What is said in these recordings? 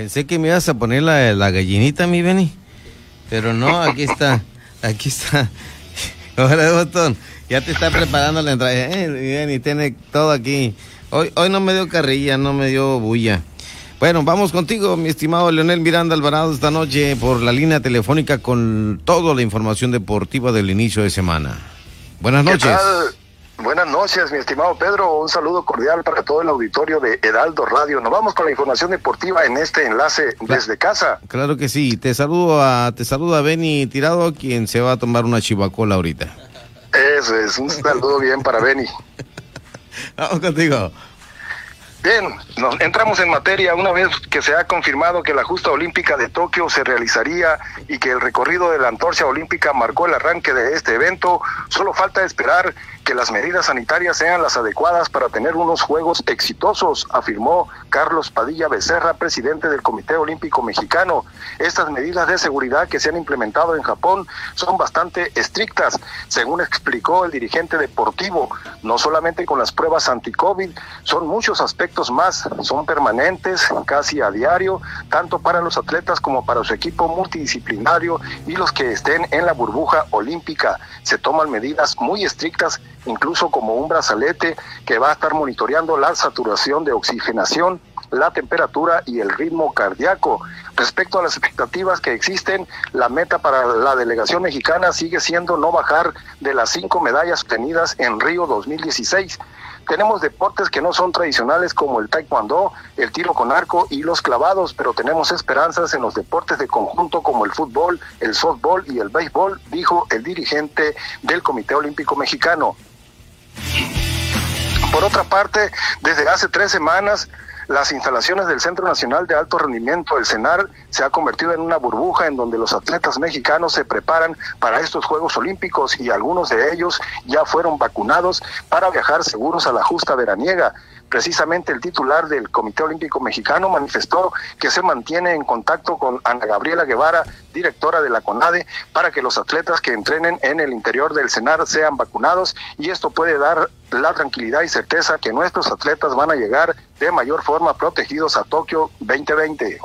Pensé que me ibas a poner la, la gallinita, mi Benny. Pero no, aquí está. Aquí está. Hola, botón. Ya te está preparando la entrada. Eh, Benny, tiene todo aquí. Hoy, hoy no me dio carrilla, no me dio bulla. Bueno, vamos contigo, mi estimado Leonel Miranda Alvarado, esta noche por la línea telefónica con toda la información deportiva del inicio de semana. Buenas ¿Qué noches. tal? Buenas noches, mi estimado Pedro. Un saludo cordial para todo el auditorio de Heraldo Radio. Nos vamos con la información deportiva en este enlace desde casa. Claro que sí. Te saludo a te saludo a Benny Tirado, quien se va a tomar una chivacola ahorita. Eso es, un saludo bien para Beni. Vamos contigo. Bien, nos entramos en materia una vez que se ha confirmado que la justa olímpica de Tokio se realizaría y que el recorrido de la antorcha olímpica marcó el arranque de este evento. Solo falta esperar que las medidas sanitarias sean las adecuadas para tener unos juegos exitosos, afirmó Carlos Padilla Becerra, presidente del Comité Olímpico Mexicano. Estas medidas de seguridad que se han implementado en Japón son bastante estrictas, según explicó el dirigente deportivo. No solamente con las pruebas anti-COVID, son muchos aspectos más, son permanentes, casi a diario, tanto para los atletas como para su equipo multidisciplinario y los que estén en la burbuja olímpica. Se toman medidas muy estrictas incluso como un brazalete que va a estar monitoreando la saturación de oxigenación, la temperatura y el ritmo cardíaco. Respecto a las expectativas que existen, la meta para la delegación mexicana sigue siendo no bajar de las cinco medallas obtenidas en Río 2016. Tenemos deportes que no son tradicionales como el taekwondo, el tiro con arco y los clavados, pero tenemos esperanzas en los deportes de conjunto como el fútbol, el softball y el béisbol, dijo el dirigente del Comité Olímpico Mexicano. Por otra parte, desde hace tres semanas, las instalaciones del Centro Nacional de Alto Rendimiento, el CENAR, se ha convertido en una burbuja en donde los atletas mexicanos se preparan para estos Juegos Olímpicos y algunos de ellos ya fueron vacunados para viajar seguros a la justa veraniega. Precisamente el titular del Comité Olímpico Mexicano manifestó que se mantiene en contacto con Ana Gabriela Guevara, directora de la CONADE, para que los atletas que entrenen en el interior del CENAR sean vacunados y esto puede dar la tranquilidad y certeza que nuestros atletas van a llegar de mayor forma protegidos a Tokio 2020.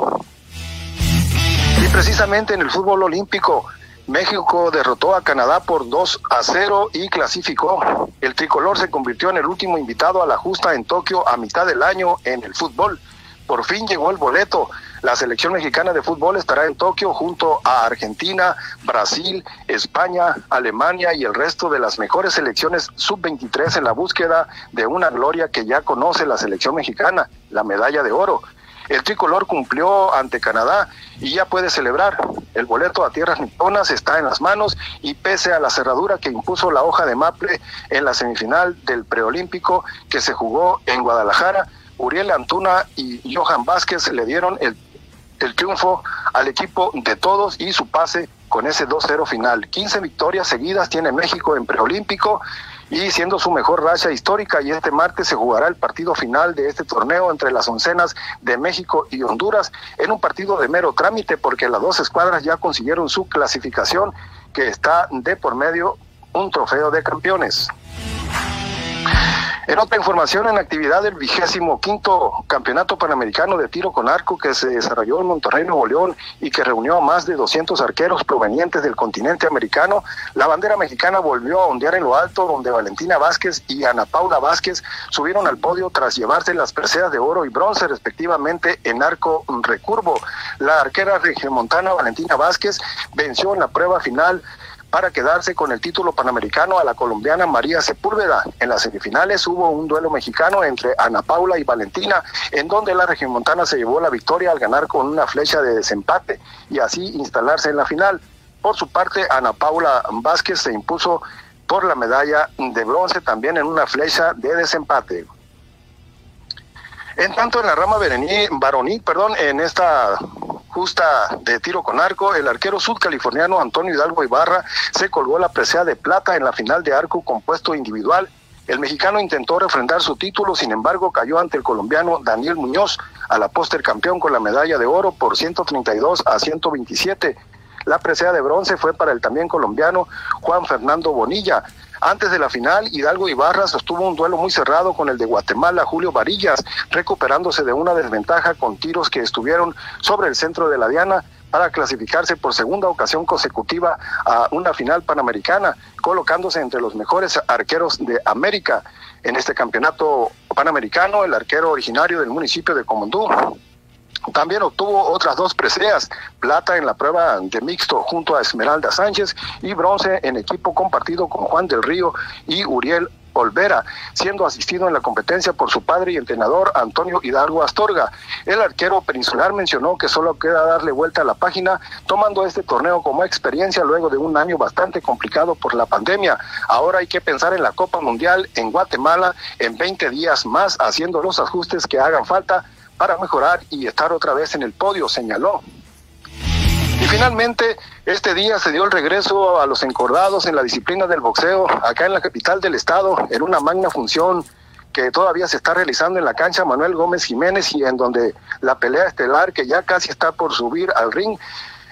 Y precisamente en el fútbol olímpico, México derrotó a Canadá por 2 a 0 y clasificó. El tricolor se convirtió en el último invitado a la justa en Tokio a mitad del año en el fútbol. Por fin llegó el boleto. La selección mexicana de fútbol estará en Tokio junto a Argentina, Brasil, España, Alemania y el resto de las mejores selecciones sub-23 en la búsqueda de una gloria que ya conoce la selección mexicana, la medalla de oro. El tricolor cumplió ante Canadá y ya puede celebrar. El boleto a tierras niponas está en las manos y pese a la cerradura que impuso la hoja de Maple en la semifinal del preolímpico que se jugó en Guadalajara, Uriel Antuna y Johan Vázquez le dieron el, el triunfo al equipo de todos y su pase con ese 2-0 final. 15 victorias seguidas tiene México en preolímpico y siendo su mejor racha histórica y este martes se jugará el partido final de este torneo entre las oncenas de México y Honduras en un partido de mero trámite porque las dos escuadras ya consiguieron su clasificación que está de por medio un trofeo de campeones. En otra información, en actividad del vigésimo quinto Campeonato Panamericano de Tiro con Arco que se desarrolló en Monterrey, Nuevo León y que reunió a más de 200 arqueros provenientes del continente americano, la bandera mexicana volvió a ondear en lo alto, donde Valentina Vázquez y Ana Paula Vázquez subieron al podio tras llevarse las preseas de oro y bronce respectivamente en arco recurvo. La arquera regiomontana Valentina Vázquez venció en la prueba final para quedarse con el título panamericano a la colombiana María Sepúlveda. En las semifinales hubo un duelo mexicano entre Ana Paula y Valentina, en donde la regiomontana se llevó la victoria al ganar con una flecha de desempate y así instalarse en la final. Por su parte, Ana Paula Vázquez se impuso por la medalla de bronce también en una flecha de desempate. En tanto, en la rama varonil, perdón, en esta justa de tiro con arco, el arquero sudcaliforniano Antonio Hidalgo Ibarra se colgó la presea de plata en la final de arco compuesto individual. El mexicano intentó refrendar su título, sin embargo cayó ante el colombiano Daniel Muñoz, a la póster campeón con la medalla de oro por 132 a 127. La presea de bronce fue para el también colombiano Juan Fernando Bonilla. Antes de la final, Hidalgo Ibarra sostuvo un duelo muy cerrado con el de Guatemala, Julio Varillas, recuperándose de una desventaja con tiros que estuvieron sobre el centro de la Diana para clasificarse por segunda ocasión consecutiva a una final panamericana, colocándose entre los mejores arqueros de América. En este campeonato panamericano, el arquero originario del municipio de Comondú, también obtuvo otras dos preseas, plata en la prueba de mixto junto a Esmeralda Sánchez y bronce en equipo compartido con Juan del Río y Uriel Olvera, siendo asistido en la competencia por su padre y entrenador Antonio Hidalgo Astorga. El arquero peninsular mencionó que solo queda darle vuelta a la página, tomando este torneo como experiencia luego de un año bastante complicado por la pandemia. Ahora hay que pensar en la Copa Mundial en Guatemala en 20 días más, haciendo los ajustes que hagan falta para mejorar y estar otra vez en el podio, señaló. Y finalmente, este día se dio el regreso a los encordados en la disciplina del boxeo, acá en la capital del estado, en una magna función que todavía se está realizando en la cancha Manuel Gómez Jiménez y en donde la pelea estelar que ya casi está por subir al ring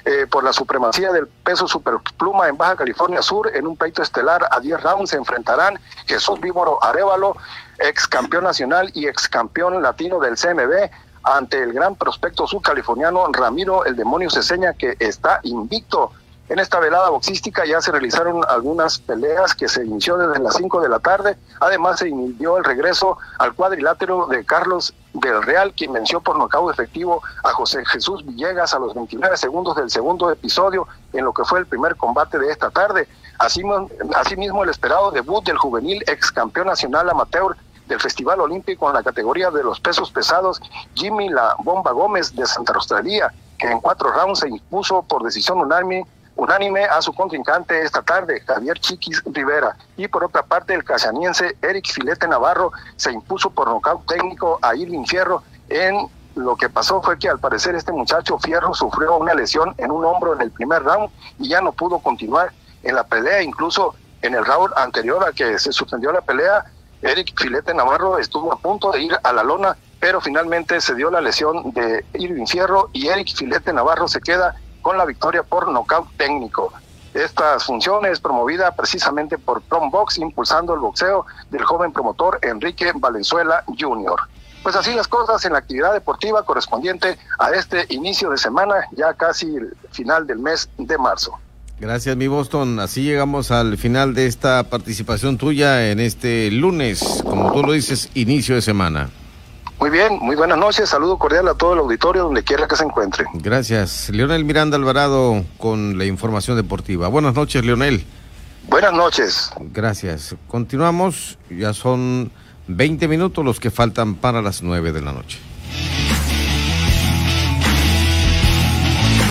eh, por la supremacía del peso superpluma en Baja California Sur en un peito estelar a 10 rounds se enfrentarán Jesús Víboro Arevalo ex campeón nacional y ex campeón latino del CMB, ante el gran prospecto subcaliforniano Ramiro el Demonio Ceseña, que está invicto. En esta velada boxística ya se realizaron algunas peleas que se inició desde las 5 de la tarde. Además, se inició el regreso al cuadrilátero de Carlos del Real, quien venció por nocaut efectivo a José Jesús Villegas a los 29 segundos del segundo episodio en lo que fue el primer combate de esta tarde. Asimismo, el esperado debut del juvenil ex campeón nacional amateur del Festival Olímpico en la categoría de los pesos pesados, Jimmy La Bomba Gómez de Santa Australia, que en cuatro rounds se impuso por decisión unánime, unánime a su contrincante esta tarde, Javier Chiquis Rivera. Y por otra parte, el casaniense Eric Filete Navarro se impuso por nocaut técnico a Irving Fierro en lo que pasó fue que al parecer este muchacho Fierro sufrió una lesión en un hombro en el primer round y ya no pudo continuar en la pelea, incluso en el round anterior a que se suspendió la pelea, Eric Filete Navarro estuvo a punto de ir a la lona, pero finalmente se dio la lesión de Irving Fierro y Eric Filete Navarro se queda con la victoria por nocaut técnico. Estas funciones promovida precisamente por Box, impulsando el boxeo del joven promotor Enrique Valenzuela Jr. Pues así las cosas en la actividad deportiva correspondiente a este inicio de semana, ya casi el final del mes de marzo. Gracias, mi Boston. Así llegamos al final de esta participación tuya en este lunes, como tú lo dices, inicio de semana. Muy bien, muy buenas noches. Saludo cordial a todo el auditorio donde quiera que se encuentre. Gracias. Leonel Miranda Alvarado con la información deportiva. Buenas noches, Leonel. Buenas noches. Gracias. Continuamos. Ya son 20 minutos los que faltan para las 9 de la noche.